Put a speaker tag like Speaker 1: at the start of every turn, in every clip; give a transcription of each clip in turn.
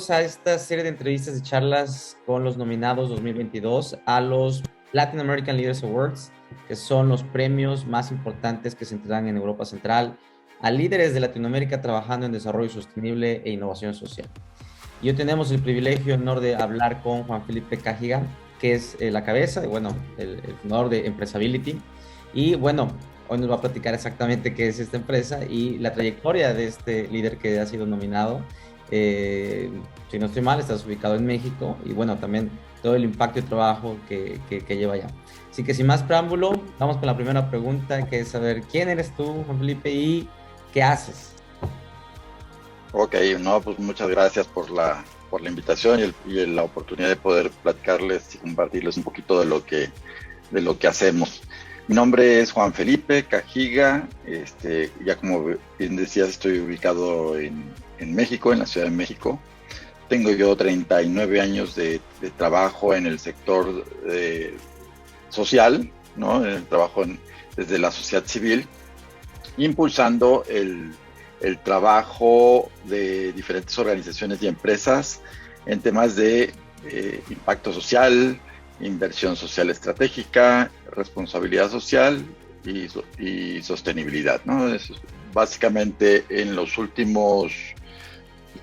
Speaker 1: Bienvenidos a esta serie de entrevistas y charlas con los nominados 2022 a los Latin American Leaders Awards, que son los premios más importantes que se entregan en Europa Central a líderes de Latinoamérica trabajando en desarrollo sostenible e innovación social. Y hoy tenemos el privilegio y honor de hablar con Juan Felipe Cajiga, que es eh, la cabeza, bueno, el, el fundador de Empresability. Y bueno, hoy nos va a platicar exactamente qué es esta empresa y la trayectoria de este líder que ha sido nominado. Eh, si no estoy mal, estás ubicado en México y bueno, también todo el impacto y trabajo que, que, lleva allá. Así que sin más preámbulo, vamos con la primera pregunta, que es saber quién eres tú, Juan Felipe, y qué haces.
Speaker 2: Ok, no, pues muchas gracias por la, por la invitación y, y, la oportunidad de poder platicarles y compartirles un poquito de lo que, de lo que hacemos. Mi nombre es Juan Felipe Cajiga, este, ya como bien decías, estoy ubicado en, en, México, en la Ciudad de México. Tengo yo 39 años de, trabajo en el sector de, social, ¿no? En el trabajo en, desde la sociedad civil, impulsando el, el trabajo de diferentes organizaciones y empresas en temas de eh, impacto social, inversión social estratégica, responsabilidad social y, y sostenibilidad. ¿no? Básicamente en los últimos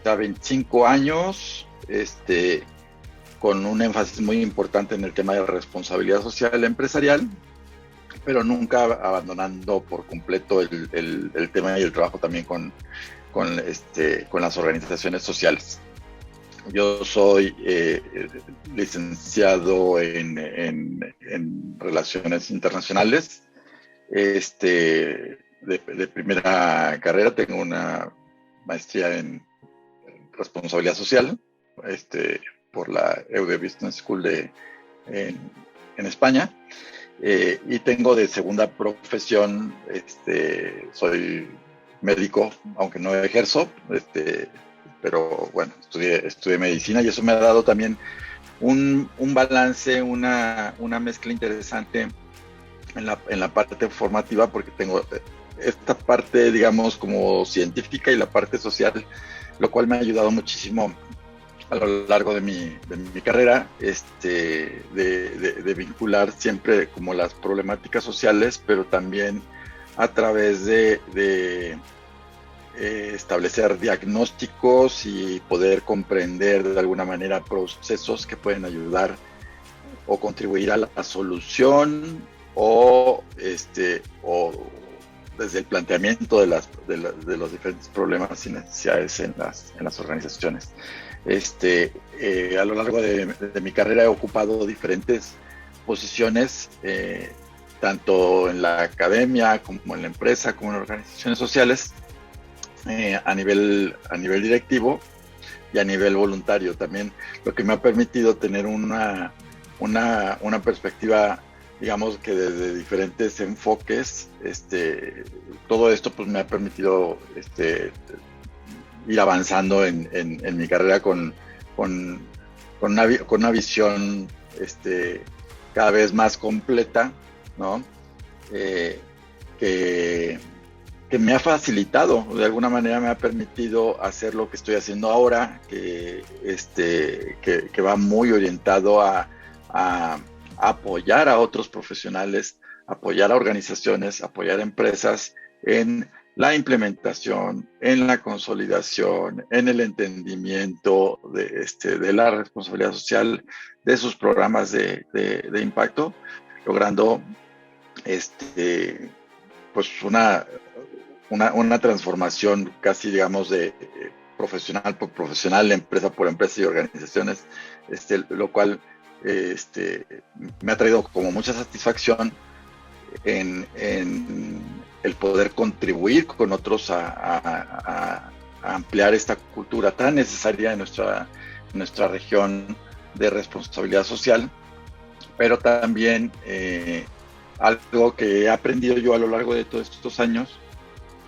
Speaker 2: 25 años, este, con un énfasis muy importante en el tema de responsabilidad social empresarial, pero nunca abandonando por completo el, el, tema y el trabajo también con, con, este, con las organizaciones sociales. Yo soy eh, licenciado en, en, en, Relaciones Internacionales. Este, de, de, primera carrera tengo una maestría en Responsabilidad Social este, por la EUD Business School de, en, en España. Eh, y tengo de segunda profesión, este, soy médico, aunque no ejerzo, este, pero bueno, estudié, estudié medicina y eso me ha dado también un, un balance, una, una, mezcla interesante en la, en la parte formativa porque tengo esta parte, digamos, como científica y la parte social, lo cual me ha ayudado muchísimo a lo largo de mi, de mi carrera, este, de, vincular siempre como las problemáticas sociales, pero también a través de, de eh, establecer diagnósticos y poder comprender de alguna manera procesos que pueden ayudar o contribuir a la solución o, este, o desde el planteamiento de, las, de, la, de los diferentes problemas y necesidades en las, en las organizaciones. Este, eh, a lo largo de, mi carrera he ocupado diferentes posiciones, eh, tanto en la academia como en la empresa, como en organizaciones sociales, eh, a, nivel, a nivel directivo y a nivel voluntario también, lo que me ha permitido tener una, una, una perspectiva digamos que desde diferentes enfoques, este, todo esto pues me ha permitido este, ir avanzando en, en, mi carrera con, con, con, una, con una visión este, cada vez más completa, ¿no? Eh, que, que, me ha facilitado, de alguna manera me ha permitido hacer lo que estoy haciendo ahora, que, este, que, que va muy orientado a, apoyar a otros profesionales, apoyar a organizaciones, apoyar a empresas en la implementación, en la consolidación, en el entendimiento de, este, de la responsabilidad social de sus programas de, de, de impacto, logrando este, pues una, una, una, transformación casi, digamos, de profesional por profesional, empresa por empresa y organizaciones, este, lo cual este, me ha traído como mucha satisfacción en, el poder contribuir con otros a, ampliar esta cultura tan necesaria en nuestra, región de responsabilidad social, pero también eh, algo que he aprendido yo a lo largo de todos estos años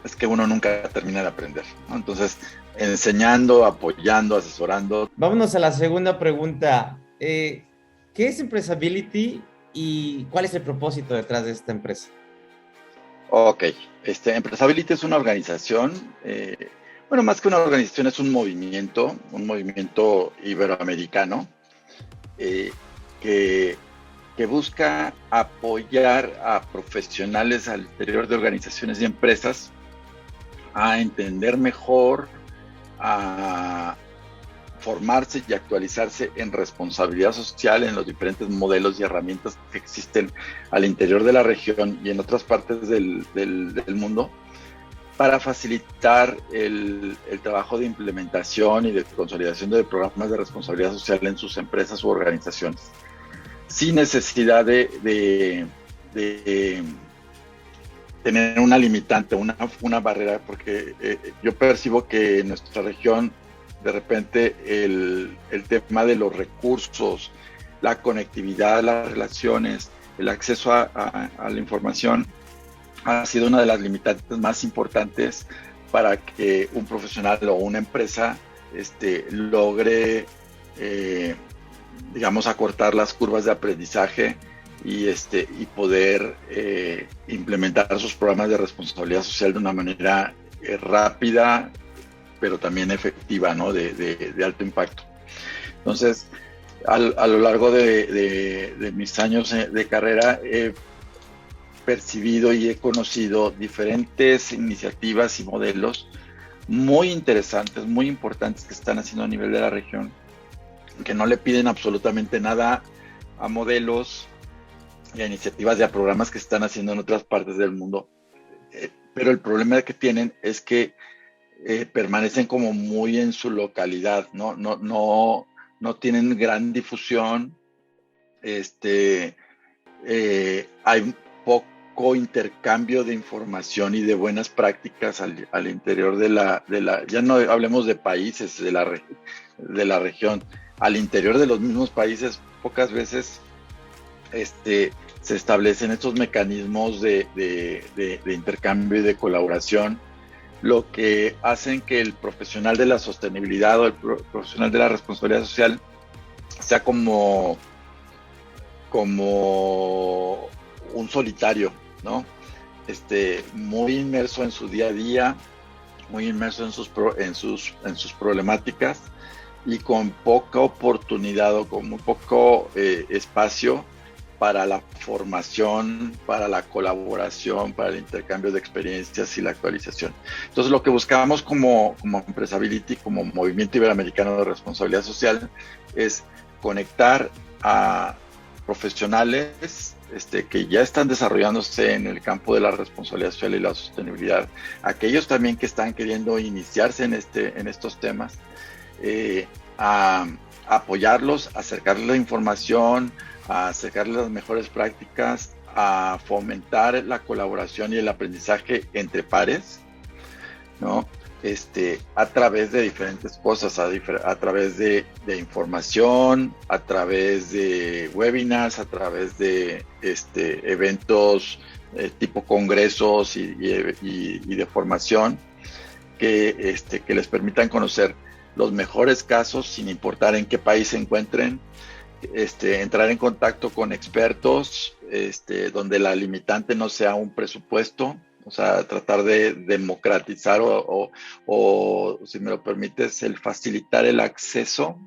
Speaker 2: es que uno nunca termina de aprender. Entonces, enseñando, apoyando, asesorando.
Speaker 1: Vámonos a la segunda pregunta. Eh, ¿Qué es Empresability y cuál es el propósito detrás de esta empresa?
Speaker 2: Ok, este, Empresability es una organización eh, bueno, más que una organización es un movimiento, un movimiento iberoamericano eh, que, que, busca apoyar a profesionales al interior de organizaciones y empresas a entender mejor, a formarse y actualizarse en responsabilidad social en los diferentes modelos y herramientas que existen al interior de la región y en otras partes del, del mundo para facilitar el, trabajo de implementación y de consolidación de programas de responsabilidad social en sus empresas u organizaciones, sin necesidad de, tener una limitante, una, una barrera, porque eh, yo percibo que en nuestra región de repente el, tema de los recursos, la conectividad, las relaciones, el acceso a la información, ha sido una de las limitantes más importantes para que un profesional o una empresa este, logre, eh, digamos, acortar las curvas de aprendizaje y, este, y poder eh, implementar sus programas de responsabilidad social de una manera eh, rápida, pero también efectiva, ¿no? de, alto impacto. Entonces, a lo largo de, de mis años de carrera, he percibido y he conocido diferentes iniciativas y modelos muy interesantes, muy importantes que están haciendo a nivel de la región, que no le piden absolutamente nada a modelos y a iniciativas y a programas que están haciendo en otras partes del mundo. Eh, pero el problema que tienen es que eh, permanecen como muy en su localidad, ¿no? No, no, no tienen gran difusión. Este, eh, hay poco intercambio de información y de buenas prácticas al, interior de la, de la, ya no hablemos de países de la, de la región, al interior de los mismos países pocas veces este, se establecen estos mecanismos de, de, intercambio y de colaboración, lo que hacen que el profesional de la sostenibilidad o el profesional de la responsabilidad social sea como, como un solitario, ¿no? Este, muy inmerso en su día a día, muy inmerso en sus, en sus, en sus problemáticas y con poca oportunidad o con muy poco eh, espacio para la formación, para la colaboración, para el intercambio de experiencias y la actualización. Entonces, lo que buscamos como, como Empresability, como Movimiento Iberoamericano de Responsabilidad Social, es conectar a profesionales este, que ya están desarrollándose en el campo de la responsabilidad social y la sostenibilidad, aquellos también que están queriendo iniciarse en, este, en estos temas, eh, a, apoyarlos, acercarles la información, a acercarles las mejores prácticas, a fomentar la colaboración y el aprendizaje entre pares, ¿no? este, a través de diferentes cosas, a, través de, información, a través de webinars, a través de este, eventos eh, tipo congresos y, de formación que, este, que les permitan conocer los mejores casos sin importar en qué país se encuentren, este, entrar en contacto con expertos, este, donde la limitante no sea un presupuesto, o sea, tratar de democratizar o, si me lo permites, el facilitar el acceso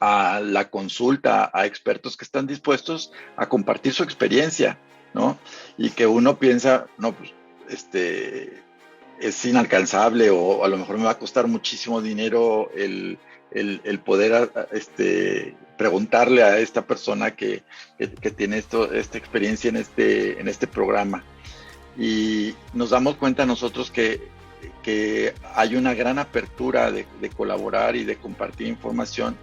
Speaker 2: a la consulta a expertos que están dispuestos a compartir su experiencia, ¿no? Y que uno piensa, no, pues, este, es inalcanzable o a lo mejor me va a costar muchísimo dinero el, poder este, preguntarle a esta persona que, tiene esto, esta experiencia en este, en este programa y nos damos cuenta nosotros que, que hay una gran apertura de, colaborar y de compartir información,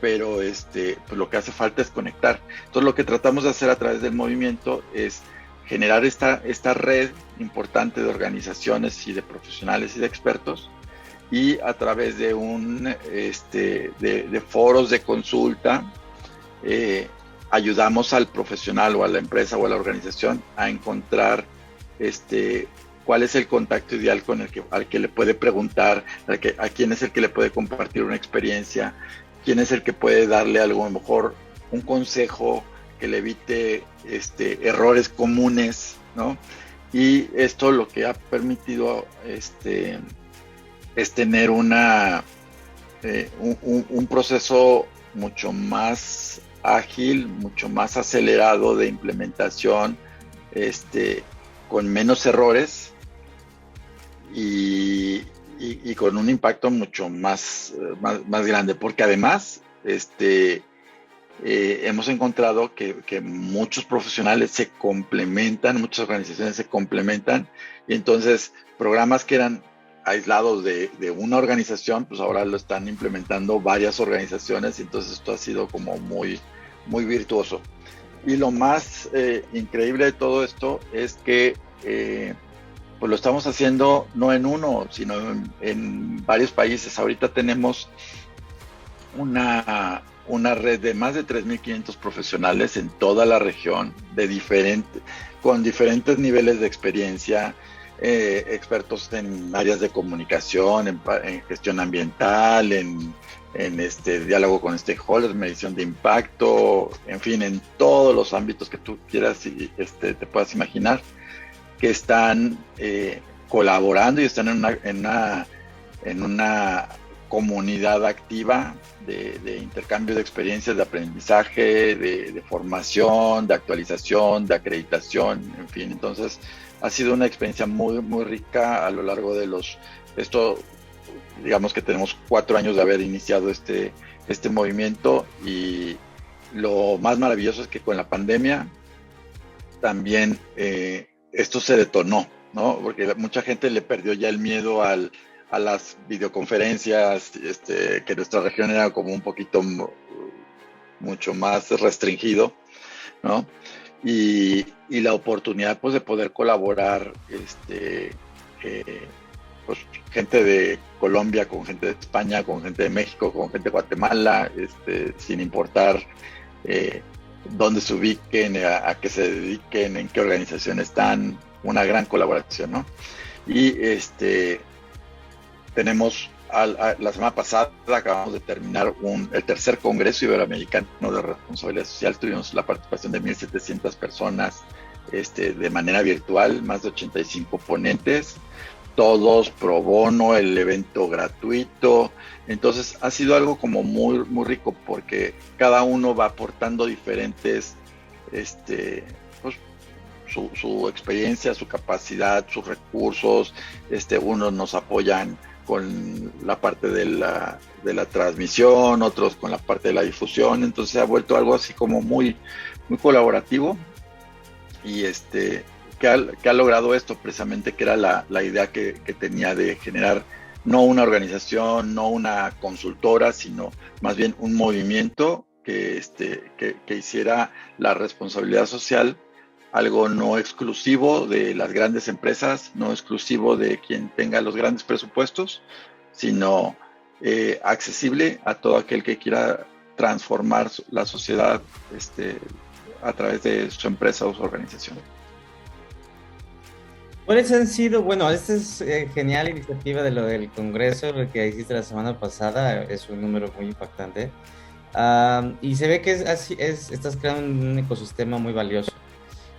Speaker 2: pero este, pues lo que hace falta es conectar. Entonces lo que tratamos de hacer a través del movimiento es generar esta, esta red importante de organizaciones y de profesionales y de expertos y a través de un este, de, foros de consulta eh, ayudamos al profesional o a la empresa o a la organización a encontrar este, cuál es el contacto ideal con el que, al que le puede preguntar, que, a quién es el que le puede compartir una experiencia, quién es el que puede darle algo, mejor un consejo que le evite este, errores comunes, ¿no? Y esto lo que ha permitido este, es tener una, eh, un, proceso mucho más ágil, mucho más acelerado de implementación, este, con menos errores y, con un impacto mucho más, más, grande, porque además este, eh, hemos encontrado que, que, muchos profesionales se complementan, muchas organizaciones se complementan, y entonces programas que eran aislados de, una organización, pues ahora lo están implementando varias organizaciones entonces esto ha sido como muy, muy virtuoso. Y lo más eh, increíble de todo esto es que eh, pues lo estamos haciendo no en uno, sino en, varios países. Ahorita tenemos una, una red de más de 3.500 profesionales en toda la región, de diferente, con diferentes niveles de experiencia, eh, expertos en áreas de comunicación, en, gestión ambiental, en, este diálogo con stakeholders, medición de impacto, en fin, en todos los ámbitos que tú quieras y este, te puedas imaginar, que están eh, colaborando y están en una, en una, en una comunidad activa de, intercambio de experiencias, de aprendizaje, de, de, formación, de actualización, de acreditación, en fin. Entonces, ha sido una experiencia muy, muy rica a lo largo de los, esto, digamos que tenemos cuatro años de haber iniciado este, este movimiento y lo más maravilloso es que con la pandemia también eh, esto se detonó, ¿no? Porque mucha gente le perdió ya el miedo al, a las videoconferencias, este, que nuestra región era como un poquito mucho más restringido, ¿no? y, la oportunidad pues de poder colaborar este eh, pues, gente de Colombia con gente de España con gente de México con gente de Guatemala este, sin importar eh, dónde se ubiquen a, qué se dediquen en qué organización están una gran colaboración no y este tenemos la semana pasada acabamos de terminar el tercer Congreso Iberoamericano de Responsabilidad Social. Tuvimos la participación de 1.700 personas este, de manera virtual, más de 85 ponentes, todos pro bono, el evento gratuito. Entonces ha sido algo como muy, muy rico porque cada uno va aportando diferentes, este, pues, su, su, experiencia, su capacidad, sus recursos. Este, unos nos apoyan con la parte de la, de la transmisión, otros con la parte de la difusión, entonces se ha vuelto algo así como muy, muy colaborativo y este, que ha, que ha logrado esto precisamente, que era la, la idea que, que, tenía de generar no una organización, no una consultora, sino más bien un movimiento que, este, que, que hiciera la responsabilidad social algo no exclusivo de las grandes empresas, no exclusivo de quien tenga los grandes presupuestos, sino eh, accesible a todo aquel que quiera transformar la sociedad este, a través de su empresa o su organización.
Speaker 1: ¿Cuáles han sido? Bueno, esta es eh, genial iniciativa de lo del Congreso, que hiciste la semana pasada, es un número muy impactante. Ah, y se ve que es, es, estás creando un ecosistema muy valioso.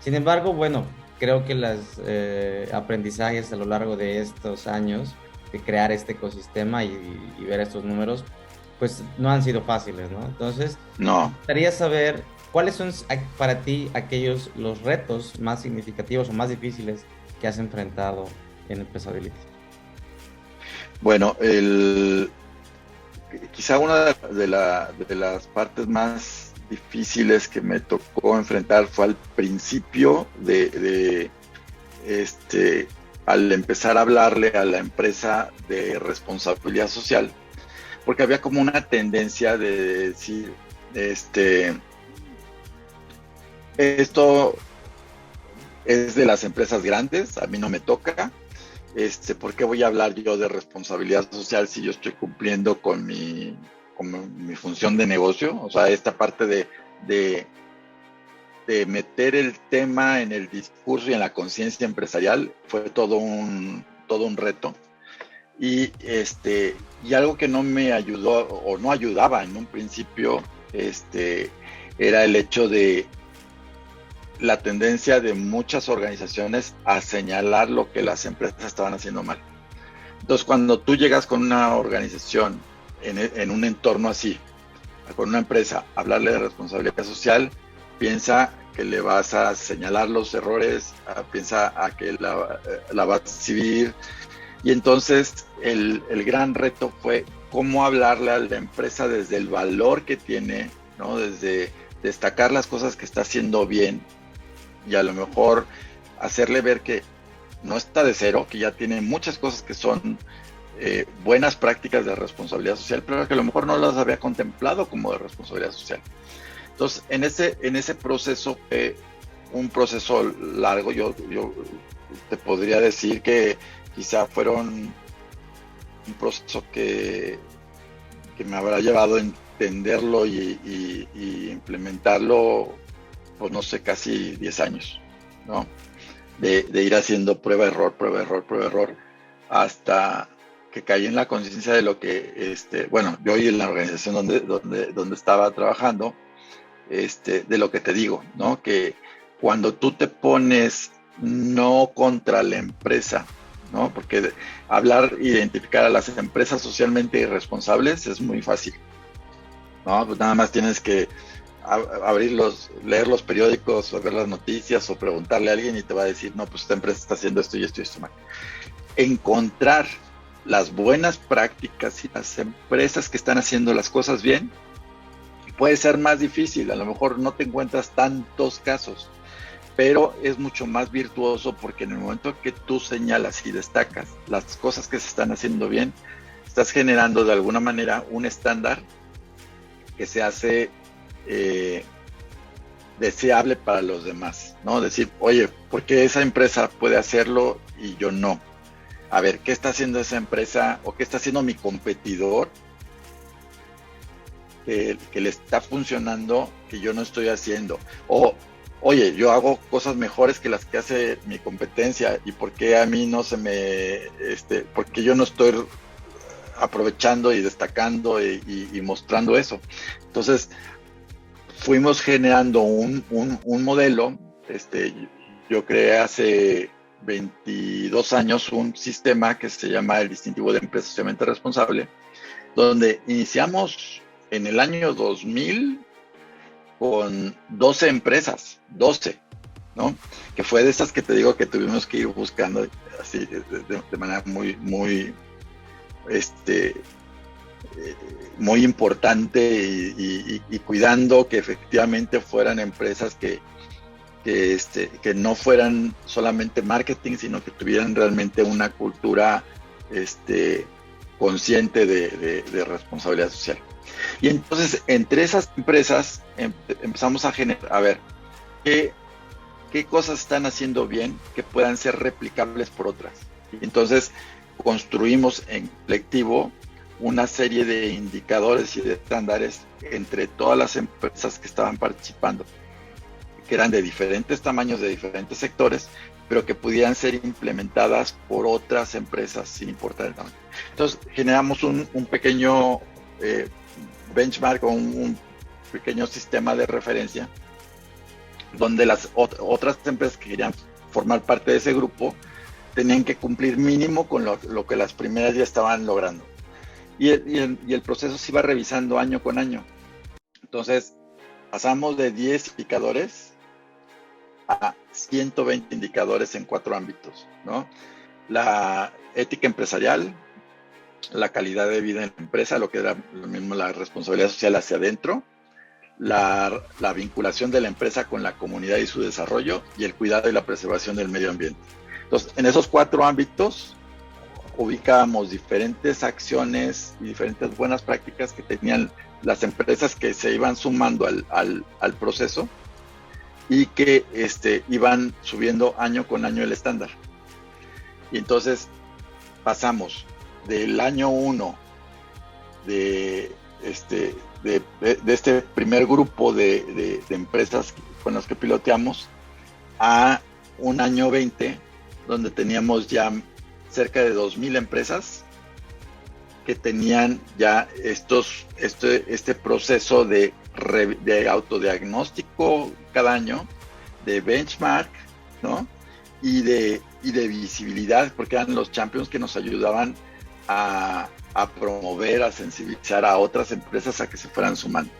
Speaker 1: Sin embargo, bueno, creo que los eh, aprendizajes a lo largo de estos años de crear este ecosistema y, ver estos números, pues no han sido fáciles, ¿no? Entonces,
Speaker 2: no.
Speaker 1: me gustaría saber cuáles son para ti aquellos los retos más significativos o más difíciles que has enfrentado en Empresability.
Speaker 2: Bueno, el, quizá una de, de las partes más difíciles que me tocó enfrentar fue al principio de, este al empezar a hablarle a la empresa de responsabilidad social, porque había como una tendencia de decir, este, esto es de las empresas grandes, a mí no me toca, este, ¿por qué voy a hablar yo de responsabilidad social si yo estoy cumpliendo con mi como mi función de negocio, o sea, esta parte de, de, meter el tema en el discurso y en la conciencia empresarial fue todo un, todo un reto. Y, este, y algo que no me ayudó o no ayudaba en un principio este, era el hecho de la tendencia de muchas organizaciones a señalar lo que las empresas estaban haciendo mal Entonces, cuando tú llegas con una organización en, un entorno así, con una empresa, hablarle de responsabilidad social, piensa que le vas a señalar los errores, piensa a que la, la vas a exhibir. Y entonces el, el, gran reto fue cómo hablarle a la empresa desde el valor que tiene, ¿no? desde destacar las cosas que está haciendo bien y a lo mejor hacerle ver que no está de cero, que ya tiene muchas cosas que son eh, buenas prácticas de responsabilidad social, pero que a lo mejor no las había contemplado como de responsabilidad social. Entonces, en ese, en ese proceso, un proceso largo, yo, yo te podría decir que quizá fueron un proceso que, que me habrá llevado a entenderlo y, implementarlo, pues no sé, casi 10 años, ¿no? De, ir haciendo prueba, error, prueba, error, prueba, error, hasta que caí en la conciencia de lo que, este, bueno, yo y en la organización donde, donde, donde estaba trabajando, este, de lo que te digo, ¿no? Que cuando tú te pones no contra la empresa, ¿no? Porque hablar, identificar a las empresas socialmente irresponsables es muy fácil, ¿no? Pues nada más tienes que abrir los, leer los periódicos o ver las noticias o preguntarle a alguien y te va a decir, no, pues esta empresa está haciendo esto y esto y esto mal. Encontrar las buenas prácticas y las empresas que están haciendo las cosas bien puede ser más difícil, a lo mejor no te encuentras tantos casos, pero es mucho más virtuoso porque en el momento que tú señalas y destacas las cosas que se están haciendo bien, estás generando de alguna manera un estándar que se hace eh, deseable para los demás, ¿no? Decir, oye, ¿por qué esa empresa puede hacerlo y yo no? A ver, ¿qué está haciendo esa empresa o qué está haciendo mi competidor que, que le está funcionando que yo no estoy haciendo? O oye, yo hago cosas mejores que las que hace mi competencia y por qué a mí no se me, este, porque yo no estoy aprovechando y destacando y, mostrando eso. Entonces, fuimos generando un, modelo, este, yo creé hace 22 años un sistema que se llama el distintivo de empresa socialmente responsable, donde iniciamos en el año 2000 con 12 empresas, 12, ¿no? Que fue de esas que te digo que tuvimos que ir buscando así de, manera muy, muy, este, eh, muy importante y, cuidando que efectivamente fueran empresas que, que, este, que no fueran solamente marketing, sino que tuvieran realmente una cultura este, consciente de responsabilidad social. Y entonces, entre esas empresas em, empezamos a generar, a ver, ¿qué, qué cosas están haciendo bien que puedan ser replicables por otras. Y entonces, construimos en colectivo una serie de indicadores y de estándares entre todas las empresas que estaban participando, que eran de diferentes tamaños, de diferentes sectores, pero que pudieran ser implementadas por otras empresas sin importar el tamaño. Entonces generamos un, un pequeño eh, benchmark o un, pequeño sistema de referencia donde las otras empresas que querían formar parte de ese grupo tenían que cumplir mínimo con lo, que las primeras ya estaban logrando. Y el, y el, proceso se iba revisando año con año. Entonces, pasamos de 10 indicadores a 120 indicadores en cuatro ámbitos, ¿no? La ética empresarial, la calidad de vida en la empresa, lo que era lo mismo la responsabilidad social hacia adentro, la, vinculación de la empresa con la comunidad y su desarrollo y el cuidado y la preservación del medio ambiente. Entonces, en esos cuatro ámbitos ubicábamos diferentes acciones y diferentes buenas prácticas que tenían las empresas que se iban sumando al, al proceso y que este, iban subiendo año con año el estándar. Y entonces pasamos del año 1 de este, de, este primer grupo de, empresas con las que piloteamos a un año 20 donde teníamos ya cerca de 2.000 empresas que tenían ya estos, este, este proceso de, de autodiagnóstico cada año, de benchmark, ¿no? Y de, y de visibilidad, porque eran los champions que nos ayudaban a, promover, a sensibilizar a otras empresas a que se fueran sumando.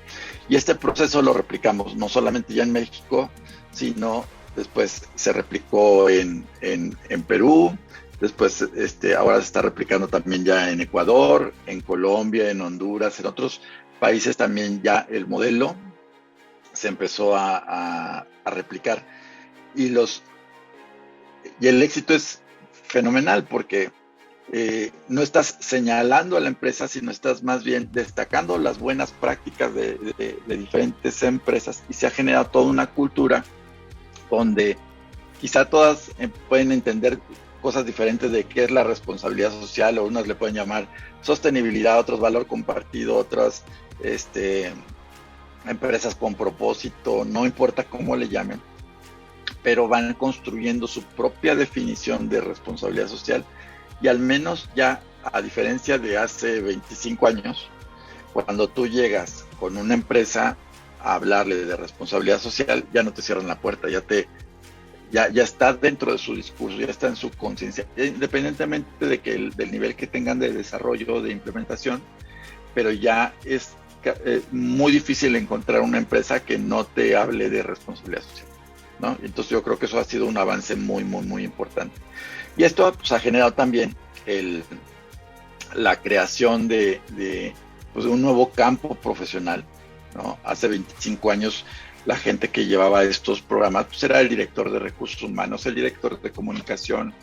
Speaker 2: Y este proceso lo replicamos no solamente ya en México, sino después se replicó en, en, en Perú, después este, ahora se está replicando también ya en Ecuador, en Colombia, en Honduras, en otros países también ya el modelo se empezó a, replicar. Y, los, y el éxito es fenomenal porque eh, no estás señalando a la empresa, sino estás más bien destacando las buenas prácticas de, diferentes empresas y se ha generado toda una cultura donde quizá todas eh, pueden entender cosas diferentes de qué es la responsabilidad social o unas le pueden llamar sostenibilidad, otros valor compartido, otras este, empresas con propósito, no importa cómo le llamen, pero van construyendo su propia definición de responsabilidad social y al menos ya, a diferencia de hace 25 años, cuando tú llegas con una empresa a hablarle de responsabilidad social, ya no te cierran la puerta, ya te ya, ya está dentro de su discurso, ya está en su conciencia, independientemente de que el, del nivel que tengan de desarrollo, de implementación, pero ya es eh, muy difícil encontrar una empresa que no te hable de responsabilidad social. ¿no? Entonces yo creo que eso ha sido un avance muy, muy, muy importante. Y esto pues, ha generado también el, la creación de, pues, de, un nuevo campo profesional. ¿no? Hace 25 años la gente que llevaba estos programas pues, era el director de recursos humanos, el director de comunicación,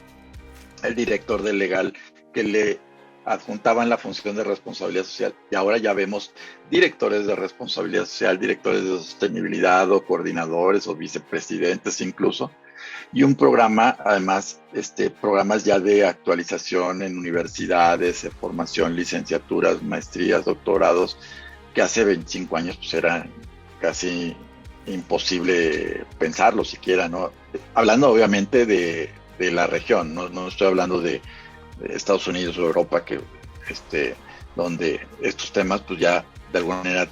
Speaker 2: el director de legal, que le adjuntaban la función de responsabilidad social. Y ahora ya vemos directores de responsabilidad social, directores de sostenibilidad o coordinadores o vicepresidentes incluso, y un programa, además, este, programas ya de actualización en universidades, de formación, licenciaturas, maestrías, doctorados, que hace 25 años pues era casi imposible pensarlo siquiera, ¿no? Hablando obviamente de, de la región, no, no, estoy hablando de, Estados Unidos o Europa, que, este, donde estos temas pues ya de alguna manera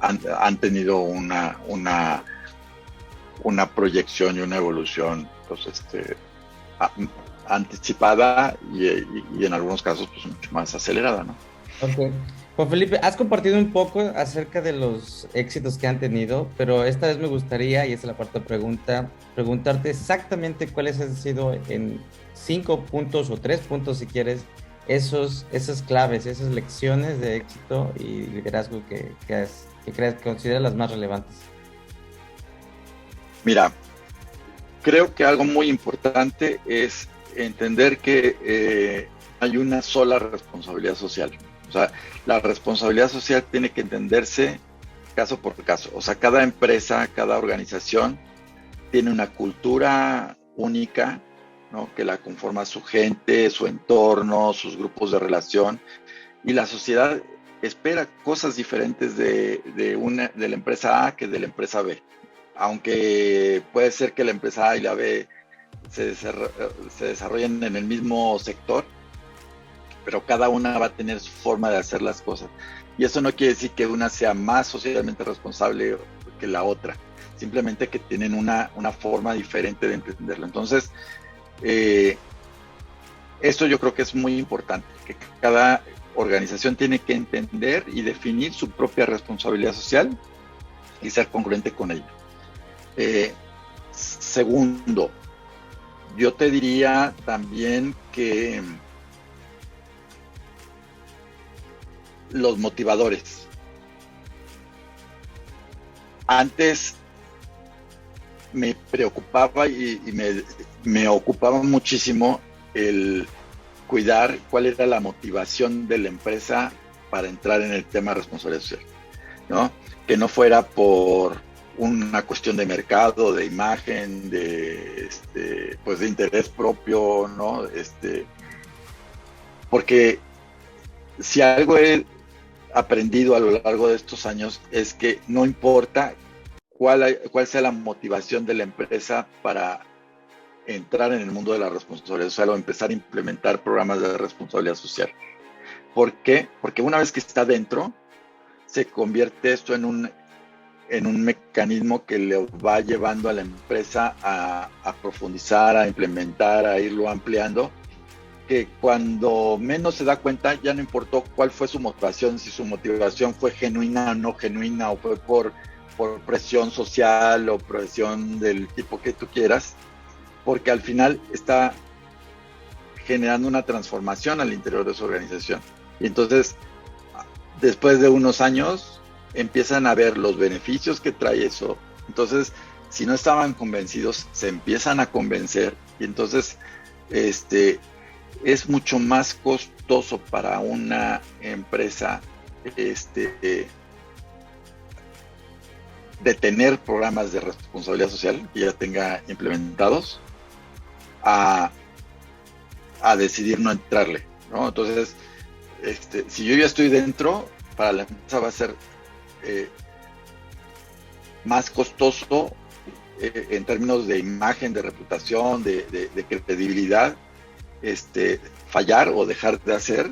Speaker 2: han, tenido una, una una proyección y una evolución pues, este, anticipada y, en algunos casos pues, mucho más acelerada. ¿no?
Speaker 1: Okay. Juan Felipe, has compartido un poco acerca de los éxitos que han tenido, pero esta vez me gustaría, y esa es la cuarta pregunta, preguntarte exactamente cuáles han sido en cinco puntos o tres puntos, si quieres, esos, esas claves, esas lecciones de éxito y liderazgo que, que, que, consideras las más relevantes.
Speaker 2: Mira, creo que algo muy importante es entender que eh, hay una sola responsabilidad social. O sea, la responsabilidad social tiene que entenderse caso por caso. O sea, cada empresa, cada organización tiene una cultura única, ¿no? Que la conforma su gente, su entorno, sus grupos de relación. Y la sociedad espera cosas diferentes de, de, una, de la empresa A que de la empresa B aunque puede ser que la empresa A y la B se, desarrollen en el mismo sector, pero cada una va a tener su forma de hacer las cosas. Y eso no quiere decir que una sea más socialmente responsable que la otra, simplemente que tienen una, forma diferente de entenderlo. Entonces, eh, eso yo creo que es muy importante, que cada organización tiene que entender y definir su propia responsabilidad social y ser congruente con ella. Eh, segundo, yo te diría también que los motivadores. Antes me preocupaba y, me, me, ocupaba muchísimo el cuidar cuál era la motivación de la empresa para entrar en el tema responsabilidad social, ¿no? Que no fuera por una cuestión de mercado, de imagen, de, este, pues de interés propio, ¿no? Este, porque si algo he aprendido a lo largo de estos años es que no importa cuál, cuál sea la motivación de la empresa para entrar en el mundo de la responsabilidad social o empezar a implementar programas de responsabilidad social. ¿Por qué? Porque una vez que está dentro, se convierte esto en un en un mecanismo que le va llevando a la empresa a, profundizar, a implementar, a irlo ampliando que cuando menos se da cuenta ya no importó cuál fue su motivación, si su motivación fue genuina o no genuina, o fue por, por presión social o presión del tipo que tú quieras, porque al final está generando una transformación al interior de su organización. Y entonces, después de unos años, empiezan a ver los beneficios que trae eso. Entonces, si no estaban convencidos, se empiezan a convencer y entonces este, es mucho más costoso para una empresa este, de tener programas de responsabilidad social que ya tenga implementados a, decidir no entrarle. ¿no? Entonces, este, si yo ya estoy dentro, para la empresa va a ser eh, más costoso eh, en términos de imagen, de reputación, de, credibilidad, este, fallar o dejar de hacer,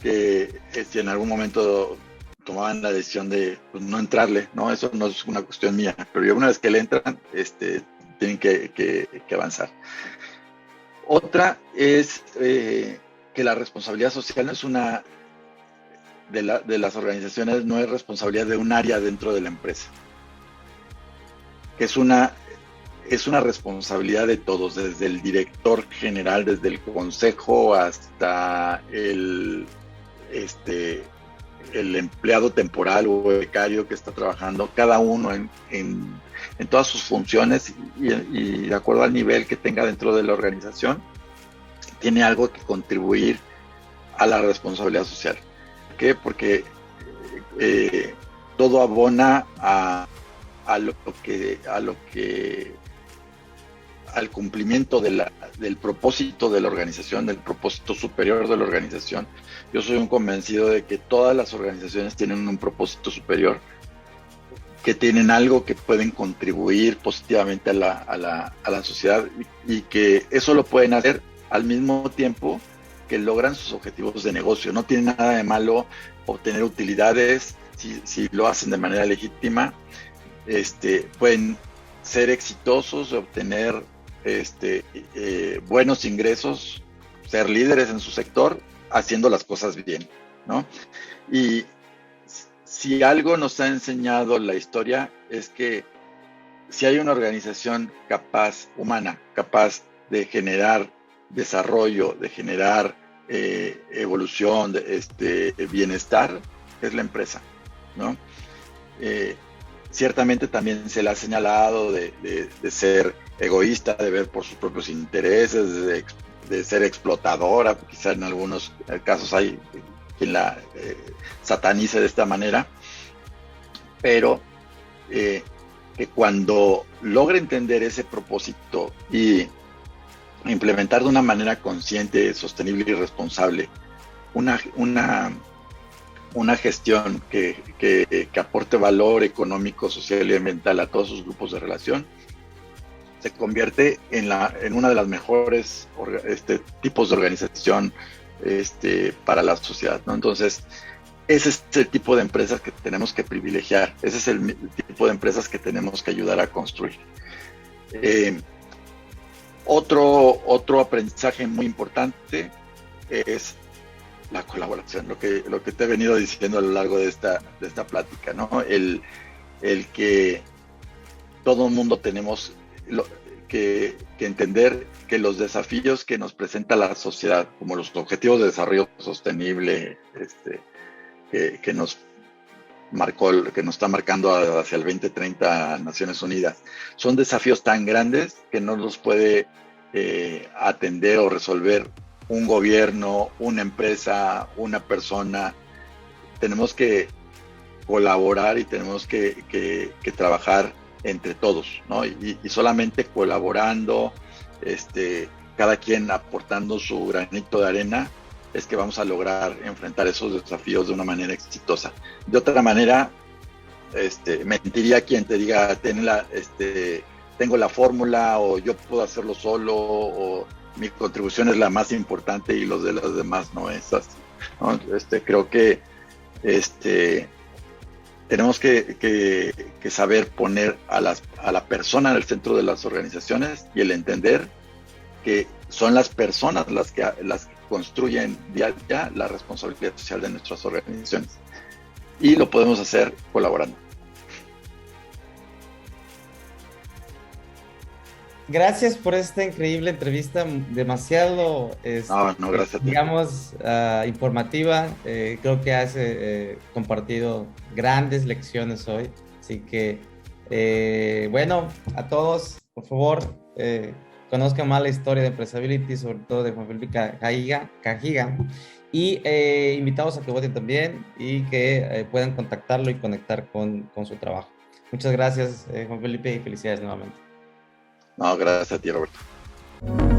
Speaker 2: que si en algún momento tomaban la decisión de pues, no entrarle, ¿no? Eso no es una cuestión mía, pero ya una vez que le entran, este, tienen que, avanzar. Otra es eh, que la responsabilidad social no es una, de, de las organizaciones, no es responsabilidad de un área dentro de la empresa que es una, es una responsabilidad de todos, desde el director general, desde el consejo hasta el, este, el empleado temporal o becario que está trabajando, cada uno en, todas sus funciones y, de acuerdo al nivel que tenga dentro de la organización, tiene algo que contribuir a la responsabilidad social. ¿Por qué? Porque eh, todo abona a, a lo que, a lo que, al cumplimiento del propósito de la organización, del propósito superior de la organización. Yo soy un convencido de que todas las organizaciones tienen un propósito superior, que tienen algo que pueden contribuir positivamente a la, a la, a la sociedad y, que eso lo pueden hacer al mismo tiempo que logran sus objetivos de negocio. No tiene nada de malo obtener utilidades si, si lo hacen de manera legítima este, pueden ser exitosos, obtener este, eh, buenos ingresos, ser líderes en su sector, haciendo las cosas bien, ¿no? Y si algo nos ha enseñado la historia es que si hay una organización capaz, humana, capaz de generar desarrollo, de generar eh, evolución, de, este, bienestar, es la empresa, ¿no? Eh, ciertamente también se le ha señalado de, ser egoísta, de ver por sus propios intereses, de, ser explotadora, quizá en algunos casos hay quien la eh, satanice de esta manera, pero eh, que cuando logra entender ese propósito y implementar de una manera consciente, sostenible y responsable una, una una gestión que, que, aporte valor económico, social y ambiental a todos sus grupos de relación, se convierte en, la, en una de las mejores este, tipos de organización este, para la sociedad. ¿no? Entonces, ese es el tipo de empresas que tenemos que privilegiar, ese es el tipo de empresas que tenemos que ayudar a construir. Eh, otro, otro aprendizaje muy importante es la colaboración, lo que, lo que te he venido diciendo a lo largo de esta, de esta plática, ¿no? El, el que todo el mundo tenemos que, entender que los desafíos que nos presenta la sociedad, como los objetivos de desarrollo sostenible, este, que, nos marcó, que nos está marcando hacia el 2030 Naciones Unidas, son desafíos tan grandes que no los puede eh, atender o resolver un gobierno, una empresa, una persona. Tenemos que colaborar y tenemos que, trabajar entre todos, ¿no? Y, solamente colaborando, este, cada quien aportando su granito de arena, es que vamos a lograr enfrentar esos desafíos de una manera exitosa. De otra manera, este, mentiría quien te diga, Ten la, este, tengo la fórmula o yo puedo hacerlo solo o mi contribución es la más importante y los de los demás no es así. Este, creo que este, tenemos que, saber poner a, las, a la persona en el centro de las organizaciones y el entender que son las personas las que, las que construyen día a día la responsabilidad social de nuestras organizaciones. Y lo podemos hacer colaborando.
Speaker 1: Gracias por esta increíble entrevista, demasiado,
Speaker 2: este, no, gracias
Speaker 1: digamos, uh, informativa. Eh, creo que has eh, compartido grandes lecciones hoy. Así que, eh, bueno, a todos, por favor, conozcan más la historia de Empresability, sobre todo de Juan Felipe Cajiga, Cajiga y invitados a que voten también y que puedan contactarlo y conectar con, con su trabajo. Muchas gracias, Juan Felipe, y felicidades nuevamente.
Speaker 2: No, gracias a ti, Roberto.